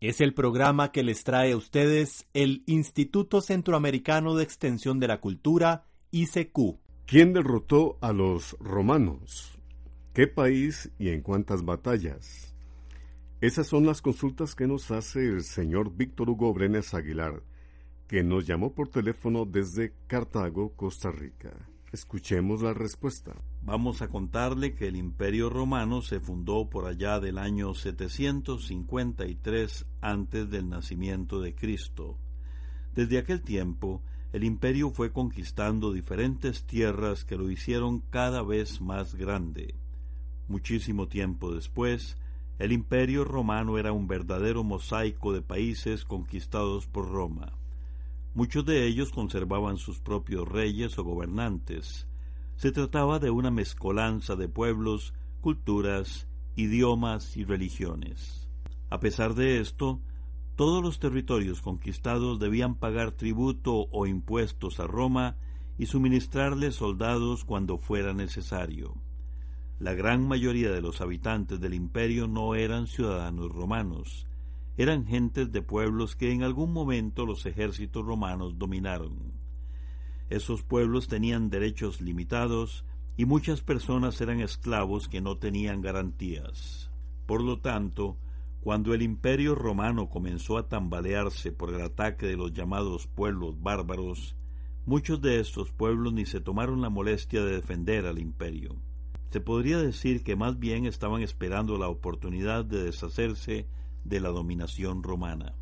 Es el programa que les trae a ustedes el Instituto Centroamericano de Extensión de la Cultura, ICQ. ¿Quién derrotó a los romanos? ¿Qué país y en cuántas batallas? Esas son las consultas que nos hace el señor Víctor Hugo Brenes Aguilar, que nos llamó por teléfono desde Cartago, Costa Rica. Escuchemos la respuesta. Vamos a contarle que el Imperio Romano se fundó por allá del año 753 antes del nacimiento de Cristo. Desde aquel tiempo, el imperio fue conquistando diferentes tierras que lo hicieron cada vez más grande. Muchísimo tiempo después, el imperio romano era un verdadero mosaico de países conquistados por Roma. Muchos de ellos conservaban sus propios reyes o gobernantes. Se trataba de una mezcolanza de pueblos, culturas, idiomas y religiones. A pesar de esto, todos los territorios conquistados debían pagar tributo o impuestos a Roma y suministrarle soldados cuando fuera necesario. La gran mayoría de los habitantes del imperio no eran ciudadanos romanos, eran gentes de pueblos que en algún momento los ejércitos romanos dominaron. Esos pueblos tenían derechos limitados y muchas personas eran esclavos que no tenían garantías. Por lo tanto, cuando el imperio romano comenzó a tambalearse por el ataque de los llamados pueblos bárbaros, muchos de estos pueblos ni se tomaron la molestia de defender al imperio. Se podría decir que más bien estaban esperando la oportunidad de deshacerse de la dominación romana.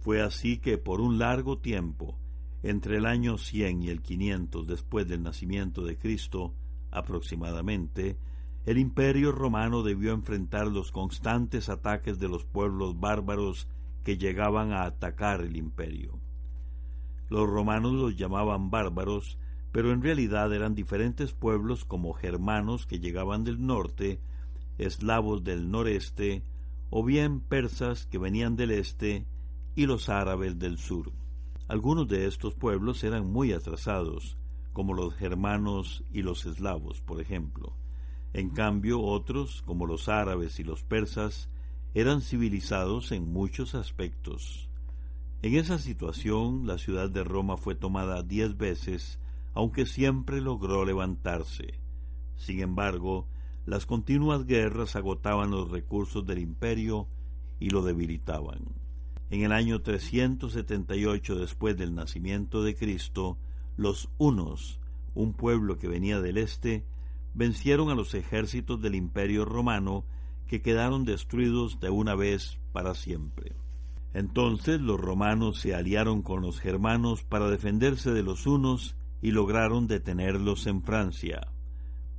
Fue así que por un largo tiempo, entre el año 100 y el 500 después del nacimiento de Cristo, aproximadamente, el imperio romano debió enfrentar los constantes ataques de los pueblos bárbaros que llegaban a atacar el imperio. Los romanos los llamaban bárbaros, pero en realidad eran diferentes pueblos como germanos que llegaban del norte, eslavos del noreste, o bien persas que venían del este y los árabes del sur. Algunos de estos pueblos eran muy atrasados, como los germanos y los eslavos, por ejemplo. En cambio, otros, como los árabes y los persas, eran civilizados en muchos aspectos. En esa situación, la ciudad de Roma fue tomada diez veces, aunque siempre logró levantarse. Sin embargo, las continuas guerras agotaban los recursos del imperio y lo debilitaban. En el año 378 después del nacimiento de Cristo, los hunos, un pueblo que venía del este, vencieron a los ejércitos del imperio romano que quedaron destruidos de una vez para siempre. Entonces los romanos se aliaron con los germanos para defenderse de los hunos y lograron detenerlos en Francia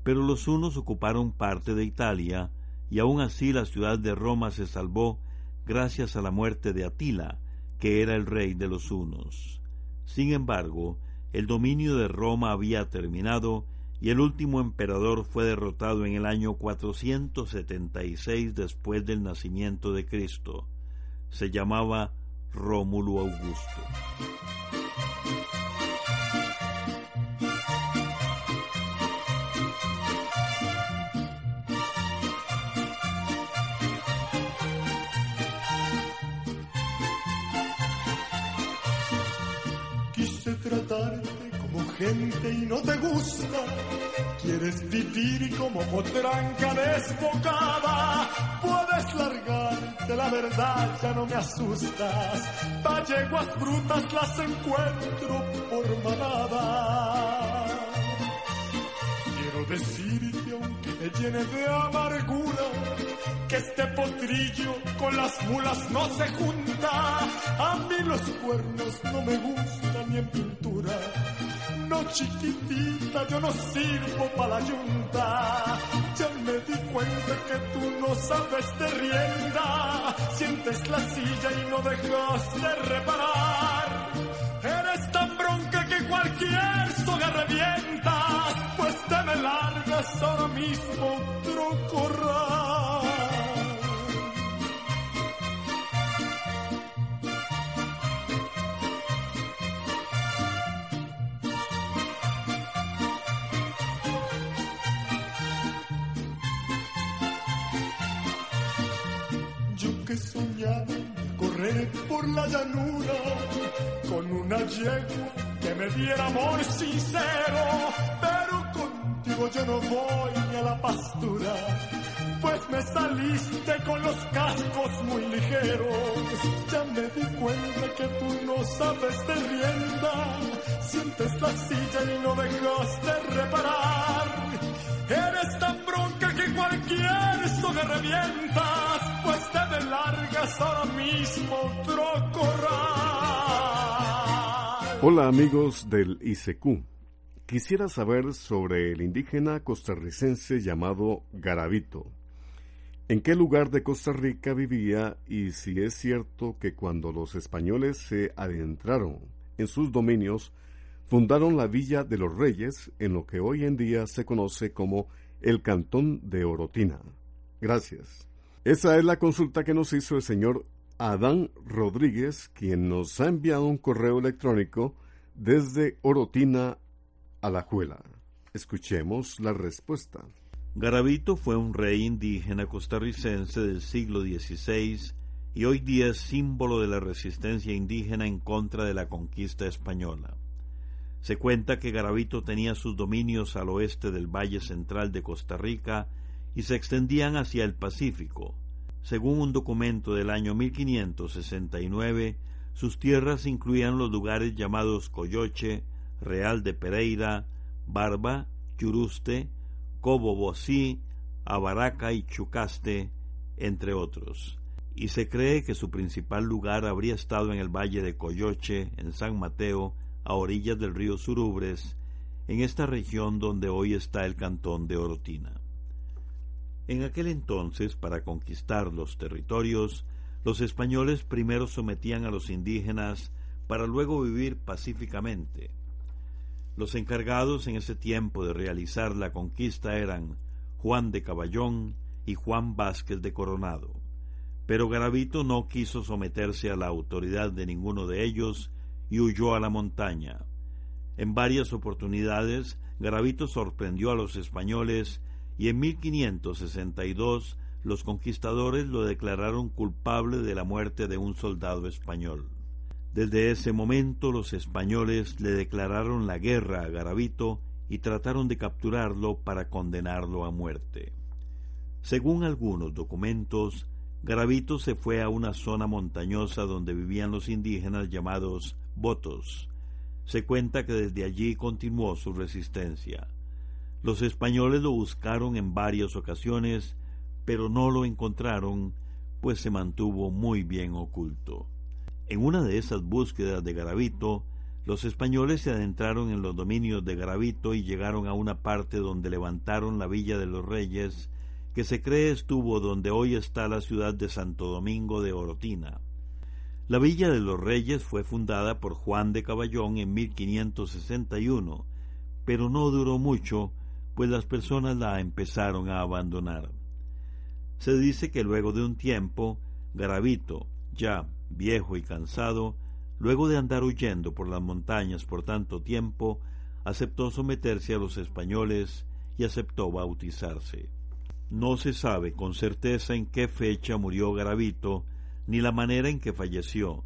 pero los hunos ocuparon parte de Italia, y aun así la ciudad de Roma se salvó gracias a la muerte de Atila, que era el rey de los hunos. Sin embargo, el dominio de Roma había terminado y el último emperador fue derrotado en el año 476 después del nacimiento de Cristo. Se llamaba Rómulo Augusto. Gente y no te gusta. Quieres vivir como potranca desbocada. Puedes largarte, la verdad ya no me asustas. Valleguas brutas las encuentro por manada. Quiero decirte, aunque te llene de amargura, que este potrillo con las mulas no se junta. A mí los cuernos no me gustan ni en pintura. Chiquitita, yo no sirvo para la yunta. Ya me di cuenta que tú no sabes de rienda. Sientes la silla y no dejas de reparar. Eres tan bronca que cualquier soga revientas, pues te me largas ahora mismo otro corral. Por la llanura con una yegua que me diera amor sincero, pero contigo yo no voy a la pastura, pues me saliste con los cascos muy ligeros. Ya me di cuenta que tú no sabes de rienda, sientes la silla y no dejas de reparar. Eres tan bronca que cualquier soga revientas, Hola amigos del ICQ. Quisiera saber sobre el indígena costarricense llamado Garavito. ¿En qué lugar de Costa Rica vivía y si es cierto que cuando los españoles se adentraron en sus dominios, fundaron la Villa de los Reyes en lo que hoy en día se conoce como el Cantón de Orotina? Gracias. Esa es la consulta que nos hizo el señor Adán Rodríguez, quien nos ha enviado un correo electrónico desde Orotina a la Juela. Escuchemos la respuesta. Garavito fue un rey indígena costarricense del siglo XVI y hoy día es símbolo de la resistencia indígena en contra de la conquista española. Se cuenta que Garavito tenía sus dominios al oeste del Valle Central de Costa Rica y se extendían hacia el Pacífico. Según un documento del año 1569, sus tierras incluían los lugares llamados Coyoche, Real de Pereira, Barba, Churuste, Cobobosí, Abaraca y Chucaste, entre otros. Y se cree que su principal lugar habría estado en el valle de Coyoche, en San Mateo, a orillas del río Surubres, en esta región donde hoy está el cantón de Orotina. En aquel entonces, para conquistar los territorios, los españoles primero sometían a los indígenas para luego vivir pacíficamente. Los encargados en ese tiempo de realizar la conquista eran Juan de Caballón y Juan Vázquez de Coronado. Pero Garavito no quiso someterse a la autoridad de ninguno de ellos y huyó a la montaña. En varias oportunidades, Garavito sorprendió a los españoles y en 1562 los conquistadores lo declararon culpable de la muerte de un soldado español. Desde ese momento los españoles le declararon la guerra a Garavito y trataron de capturarlo para condenarlo a muerte. Según algunos documentos, Garavito se fue a una zona montañosa donde vivían los indígenas llamados Botos. Se cuenta que desde allí continuó su resistencia. Los españoles lo buscaron en varias ocasiones, pero no lo encontraron, pues se mantuvo muy bien oculto. En una de esas búsquedas de Garavito, los españoles se adentraron en los dominios de Garavito y llegaron a una parte donde levantaron la Villa de los Reyes, que se cree estuvo donde hoy está la ciudad de Santo Domingo de Orotina. La Villa de los Reyes fue fundada por Juan de Caballón en 1561, pero no duró mucho, pues las personas la empezaron a abandonar. Se dice que luego de un tiempo, Garavito, ya viejo y cansado, luego de andar huyendo por las montañas por tanto tiempo, aceptó someterse a los españoles y aceptó bautizarse. No se sabe con certeza en qué fecha murió Garavito, ni la manera en que falleció.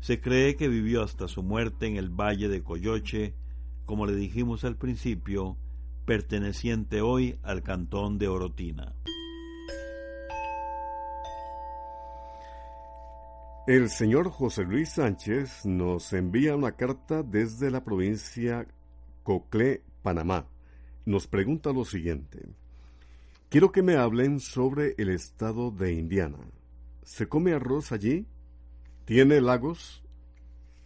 Se cree que vivió hasta su muerte en el valle de Coyoche, como le dijimos al principio, perteneciente hoy al cantón de Orotina. El señor José Luis Sánchez nos envía una carta desde la provincia Coclé, Panamá. Nos pregunta lo siguiente. Quiero que me hablen sobre el estado de Indiana. ¿Se come arroz allí? ¿Tiene lagos?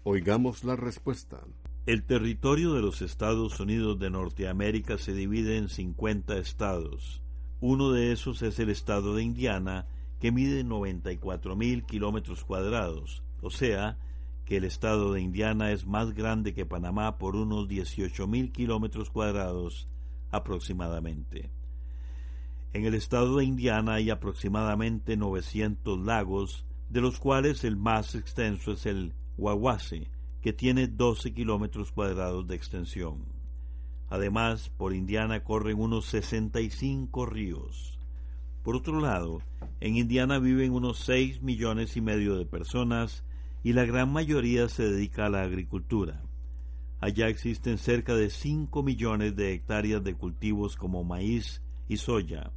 Oigamos la respuesta. El territorio de los Estados Unidos de Norteamérica se divide en 50 estados. Uno de esos es el estado de Indiana, que mide 94 mil kilómetros cuadrados, o sea, que el estado de Indiana es más grande que Panamá por unos 18 mil kilómetros cuadrados aproximadamente. En el estado de Indiana hay aproximadamente 900 lagos, de los cuales el más extenso es el Wawase, que tiene 12 kilómetros cuadrados de extensión. Además, por Indiana corren unos 65 ríos. Por otro lado, en Indiana viven unos 6 millones y medio de personas y la gran mayoría se dedica a la agricultura. Allá existen cerca de 5 millones de hectáreas de cultivos como maíz y soya,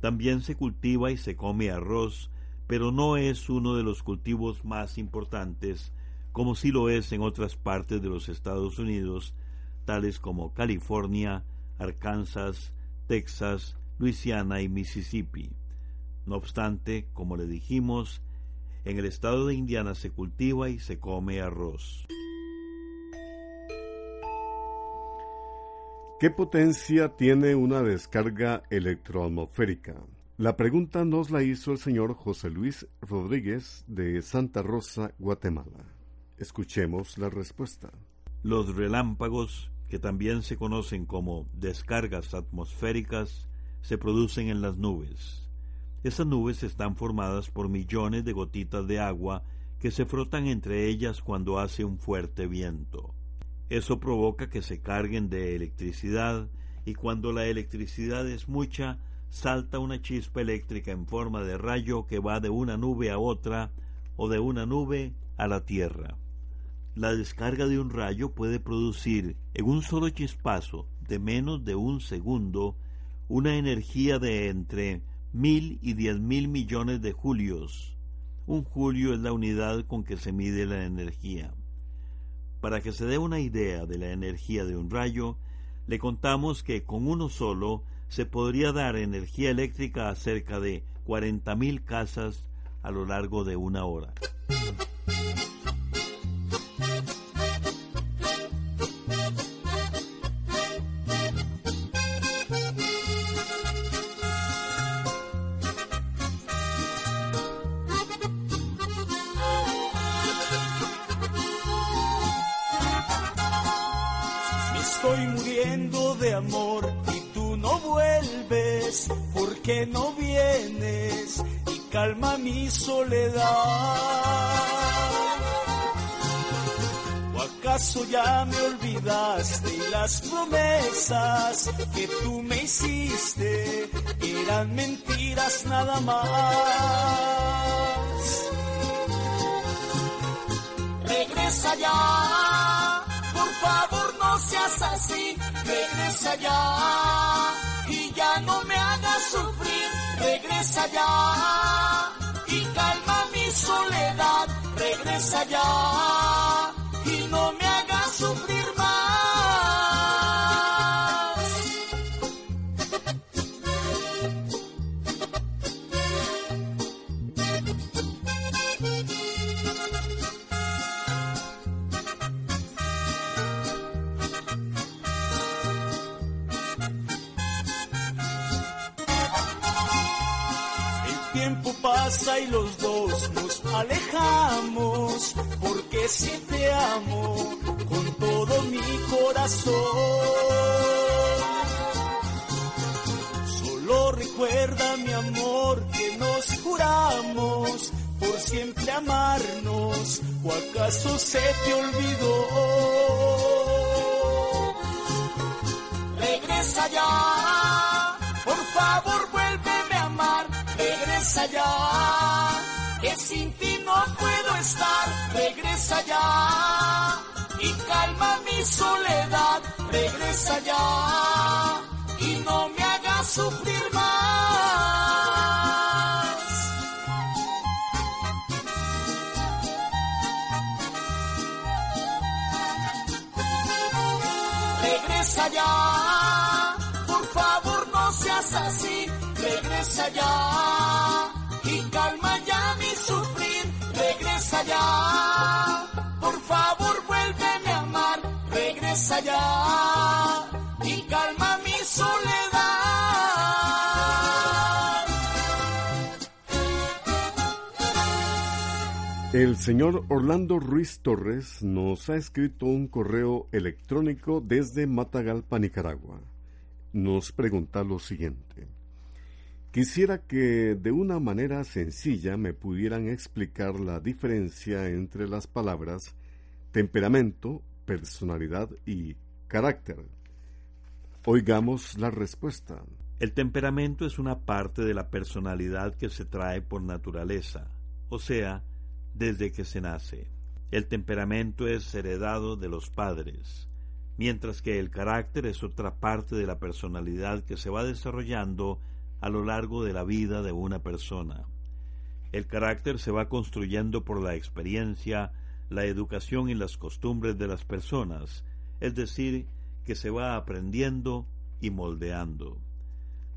también se cultiva y se come arroz, pero no es uno de los cultivos más importantes, como sí lo es en otras partes de los Estados Unidos, tales como California, Arkansas, Texas, Luisiana y Mississippi. No obstante, como le dijimos, en el estado de Indiana se cultiva y se come arroz. ¿Qué potencia tiene una descarga electroatmosférica? La pregunta nos la hizo el señor José Luis Rodríguez de Santa Rosa, Guatemala. Escuchemos la respuesta. Los relámpagos, que también se conocen como descargas atmosféricas, se producen en las nubes. Esas nubes están formadas por millones de gotitas de agua que se frotan entre ellas cuando hace un fuerte viento. Eso provoca que se carguen de electricidad y cuando la electricidad es mucha, salta una chispa eléctrica en forma de rayo que va de una nube a otra o de una nube a la Tierra. La descarga de un rayo puede producir en un solo chispazo de menos de un segundo una energía de entre mil y diez mil millones de julios. Un julio es la unidad con que se mide la energía. Para que se dé una idea de la energía de un rayo, le contamos que con uno solo se podría dar energía eléctrica a cerca de 40.000 casas a lo largo de una hora. Mi soledad? ¿O acaso ya me olvidaste y las promesas que tú me hiciste eran mentiras nada más? Regresa ya, por favor no seas así, regresa ya y ya no me hagas sufrir, regresa ya calma mi soledad, regresa ya y los dos nos alejamos, porque si te amo con todo mi corazón. Solo recuerda mi amor que nos juramos por siempre amarnos, o acaso se te olvidó. Regresa ya, por favor vuélveme a amar, regresa ya, que sin ti no puedo estar. Regresa ya y calma mi soledad. Regresa ya y no me hagas sufrir más. Regresa ya, Regresa ya y calma ya mi sufrir. Regresa ya, por favor vuélveme a amar. Regresa ya y calma mi soledad. El señor Orlando Ruiz Torres nos ha escrito un correo electrónico desde Matagalpa, Nicaragua. Nos pregunta lo siguiente. Quisiera que de una manera sencilla me pudieran explicar la diferencia entre las palabras temperamento, personalidad y carácter. Oigamos la respuesta. El temperamento es una parte de la personalidad que se trae por naturaleza, o sea, desde que se nace. El temperamento es heredado de los padres, mientras que el carácter es otra parte de la personalidad que se va desarrollando a lo largo de la vida de una persona. El carácter se va construyendo por la experiencia, la educación y las costumbres de las personas, es decir, que se va aprendiendo y moldeando.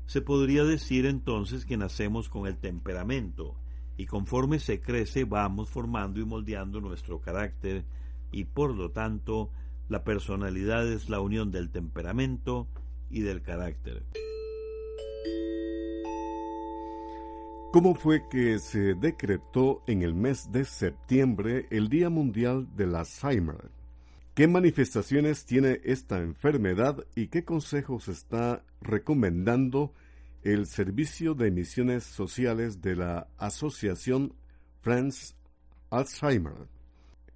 Se podría decir entonces que nacemos con el temperamento, y conforme se crece vamos formando y moldeando nuestro carácter, y por lo tanto la personalidad es la unión del temperamento y del carácter. ¿Cómo fue que se decretó en el mes de septiembre el Día Mundial del Alzheimer? ¿Qué manifestaciones tiene esta enfermedad y qué consejos está recomendando el Servicio de Misiones Sociales de la Asociación Friends Alzheimer?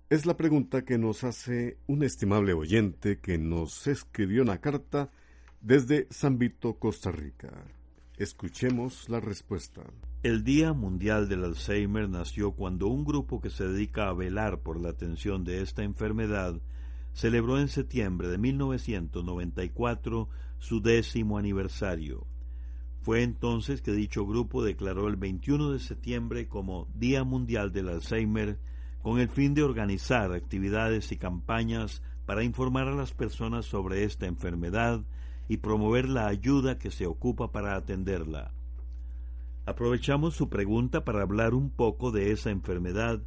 Es la pregunta que nos hace un estimable oyente que nos escribió una carta desde San Vito, Costa Rica. Escuchemos la respuesta. El Día Mundial del Alzheimer nació cuando un grupo que se dedica a velar por la atención de esta enfermedad celebró en septiembre de 1994 su décimo aniversario. Fue entonces que dicho grupo declaró el 21 de septiembre como Día Mundial del Alzheimer con el fin de organizar actividades y campañas para informar a las personas sobre esta enfermedad y promover la ayuda que se ocupa para atenderla. Aprovechamos su pregunta para hablar un poco de esa enfermedad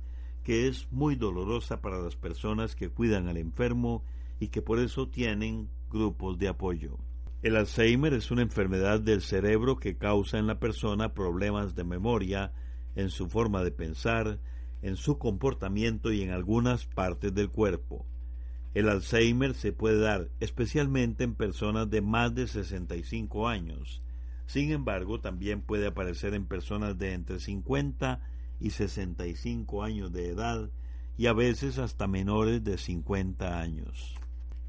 que es muy dolorosa para las personas que cuidan al enfermo y que por eso tienen grupos de apoyo. El Alzheimer es una enfermedad del cerebro que causa en la persona problemas de memoria, en su forma de pensar, en su comportamiento y en algunas partes del cuerpo. El Alzheimer se puede dar especialmente en personas de más de 65 años, sin embargo, también puede aparecer en personas de entre 50 y 65 años de edad y a veces hasta menores de 50 años.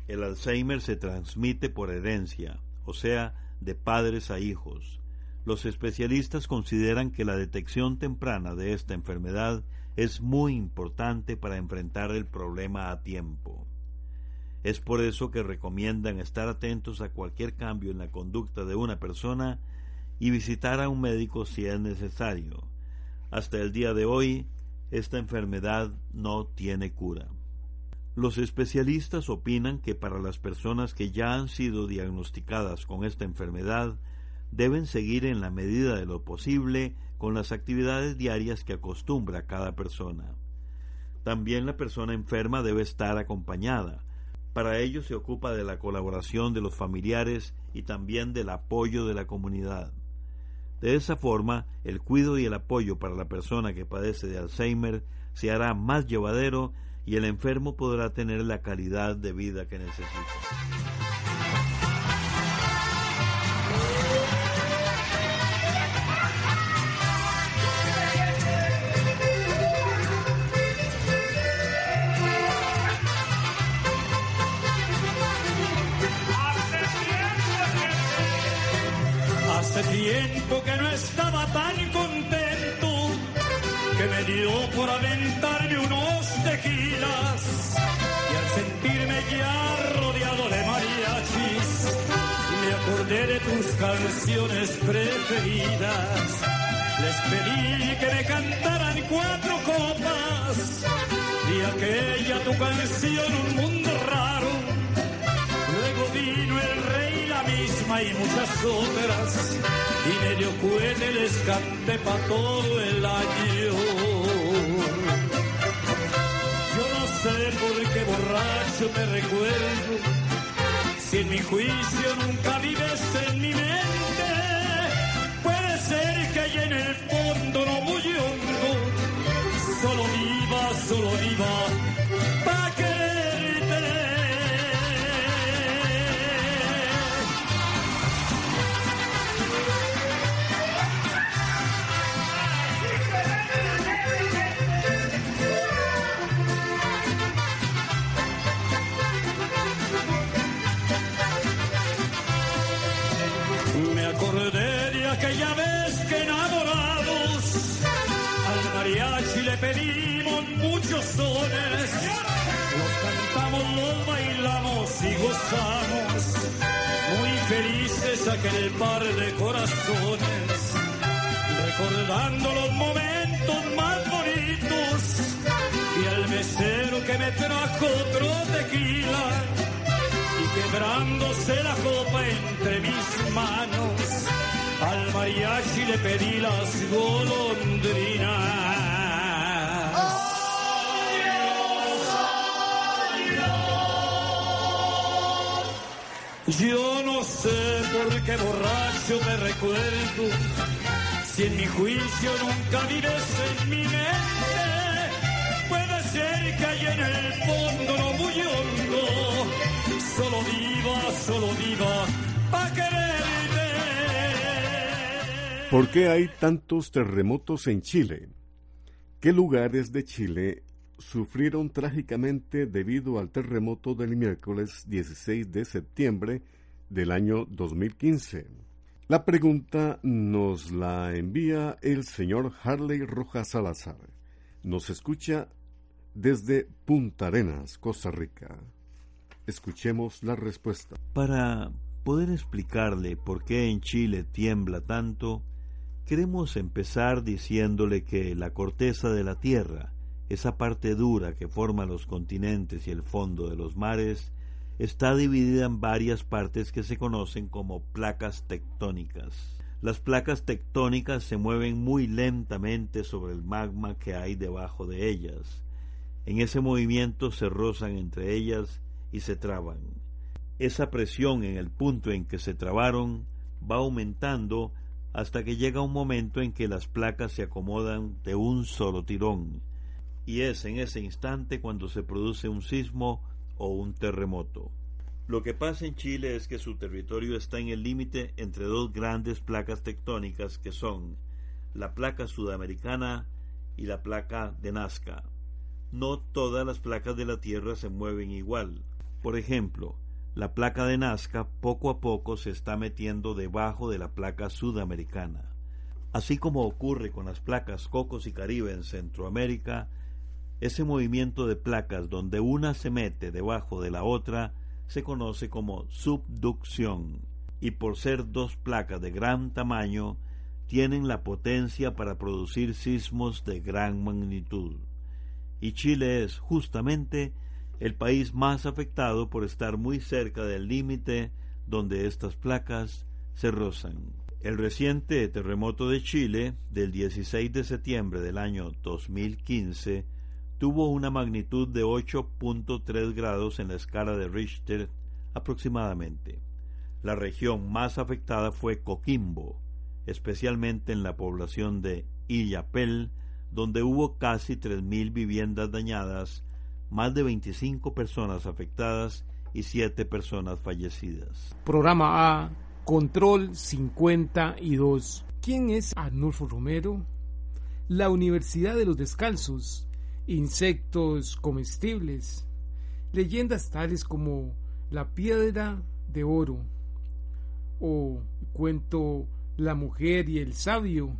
El Alzheimer se transmite por herencia, o sea, de padres a hijos. Los especialistas consideran que la detección temprana de esta enfermedad es muy importante para enfrentar el problema a tiempo. Es por eso que recomiendan estar atentos a cualquier cambio en la conducta de una persona y visitar a un médico si es necesario. Hasta el día de hoy, esta enfermedad no tiene cura. Los especialistas opinan que para las personas que ya han sido diagnosticadas con esta enfermedad, deben seguir en la medida de lo posible con las actividades diarias que acostumbra cada persona. También la persona enferma debe estar acompañada. Para ello se ocupa de la colaboración de los familiares y también del apoyo de la comunidad. De esa forma, el cuidado y el apoyo para la persona que padece de Alzheimer se hará más llevadero y el enfermo podrá tener la calidad de vida que necesita. Que no estaba tan contento, que me dio por aventarme unos tequilas y al sentirme ya rodeado de mariachis me acordé de tus canciones preferidas. Les pedí que me cantaran cuatro copas y aquella tu canción un mundo raro. Misma y muchas otras y medio cohete les canté pa' todo el año. Yo no sé por qué borracho me recuerdo, si en mi juicio nunca vives en mi mente, puede ser que allá en el fondo no muy hondo, solo viva, solo viva, aquella vez que enamorados al mariachi le pedimos muchos sones. Los cantamos, los bailamos y gozamos. Muy felices aquel par de corazones. Recordando los momentos más bonitos. Y al mesero que me trajo otro tequila y quebrándose la copa entre mis manos, al mariachi le pedí las golondrinas. Yo no sé por qué borracho me recuerdo, si en mi juicio nunca vives en mi mente, puede ser que hay en el fondo no muy hondo solo viva, solo viva, ¿Por qué hay tantos terremotos en Chile? ¿Qué lugares de Chile sufrieron trágicamente debido al terremoto del miércoles 16 de septiembre del año 2015? La pregunta nos la envía el señor Harley Rojas Salazar. Nos escucha desde Punta Arenas, Costa Rica. Escuchemos la respuesta. Para poder explicarle por qué en Chile tiembla tanto, queremos empezar diciéndole que la corteza de la Tierra, esa parte dura que forma los continentes y el fondo de los mares, está dividida en varias partes que se conocen como placas tectónicas. Las placas tectónicas se mueven muy lentamente sobre el magma que hay debajo de ellas. En ese movimiento se rozan entre ellas y se traban. Esa presión en el punto en que se trabaron va aumentando hasta que llega un momento en que las placas se acomodan de un solo tirón, y es en ese instante cuando se produce un sismo o un terremoto. Lo que pasa en Chile es que su territorio está en el límite entre dos grandes placas tectónicas que son la placa sudamericana y la placa de Nazca. No todas las placas de la Tierra se mueven igual. Por ejemplo, la placa de Nazca poco a poco se está metiendo debajo de la placa sudamericana. Así como ocurre con las placas Cocos y Caribe en Centroamérica, ese movimiento de placas donde una se mete debajo de la otra se conoce como subducción y por ser dos placas de gran tamaño tienen la potencia para producir sismos de gran magnitud. Y Chile es justamente el país más afectado por estar muy cerca del límite donde estas placas se rozan. El reciente terremoto de Chile del 16 de septiembre del año 2015 tuvo una magnitud de 8.3 grados en la escala de Richter aproximadamente. La región más afectada fue Coquimbo, especialmente en la población de Illapel, donde hubo casi 3.000 viviendas dañadas, más de 25 personas afectadas y 7 personas fallecidas. Programa A, Control 52. ¿Quién es Arnulfo Romero? La Universidad de los Descalzos, insectos comestibles, leyendas tales como la piedra de oro o cuento La mujer y el sabio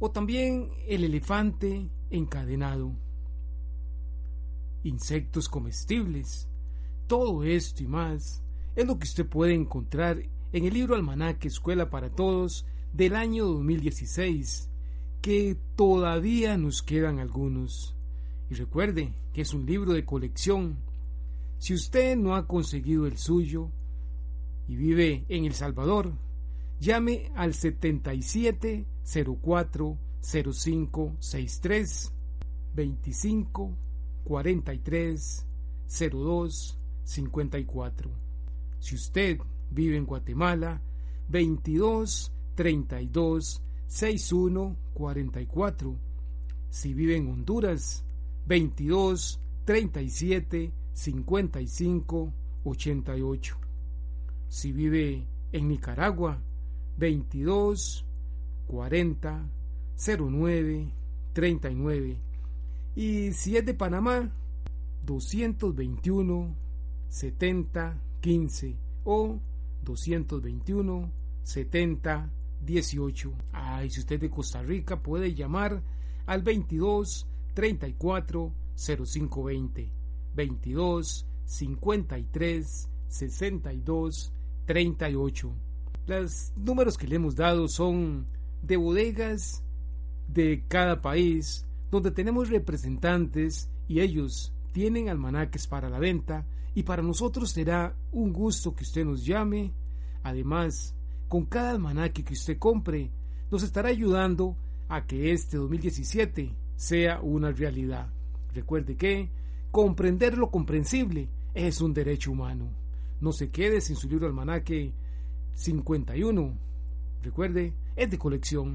o también el elefante encadenado. Insectos comestibles. Todo esto y más es lo que usted puede encontrar en el libro Almanaque Escuela para Todos del año 2016, que todavía nos quedan algunos. Y recuerde que es un libro de colección. Si usted no ha conseguido el suyo y vive en El Salvador, llame al 7704 0563 25 43 02 54. Si usted vive en Guatemala, 22 32 61 44. Si vive en Honduras, 22 37 55 88. Si vive en Nicaragua, 22 40 09 39. Y si es de Panamá, 221 70 15 o 221 70 18. Ay, si usted es de Costa Rica puede llamar al 22 34 0520 22 53 62 38. Los números que le hemos dado son de bodegas de cada país donde tenemos representantes y ellos tienen almanaques para la venta y para nosotros será un gusto que usted nos llame. Además, con cada almanaque que usted compre, nos estará ayudando a que este 2017 sea una realidad. Recuerde que comprender lo comprensible es un derecho humano. No se quede sin su libro almanaque 51. Recuerde, es de colección.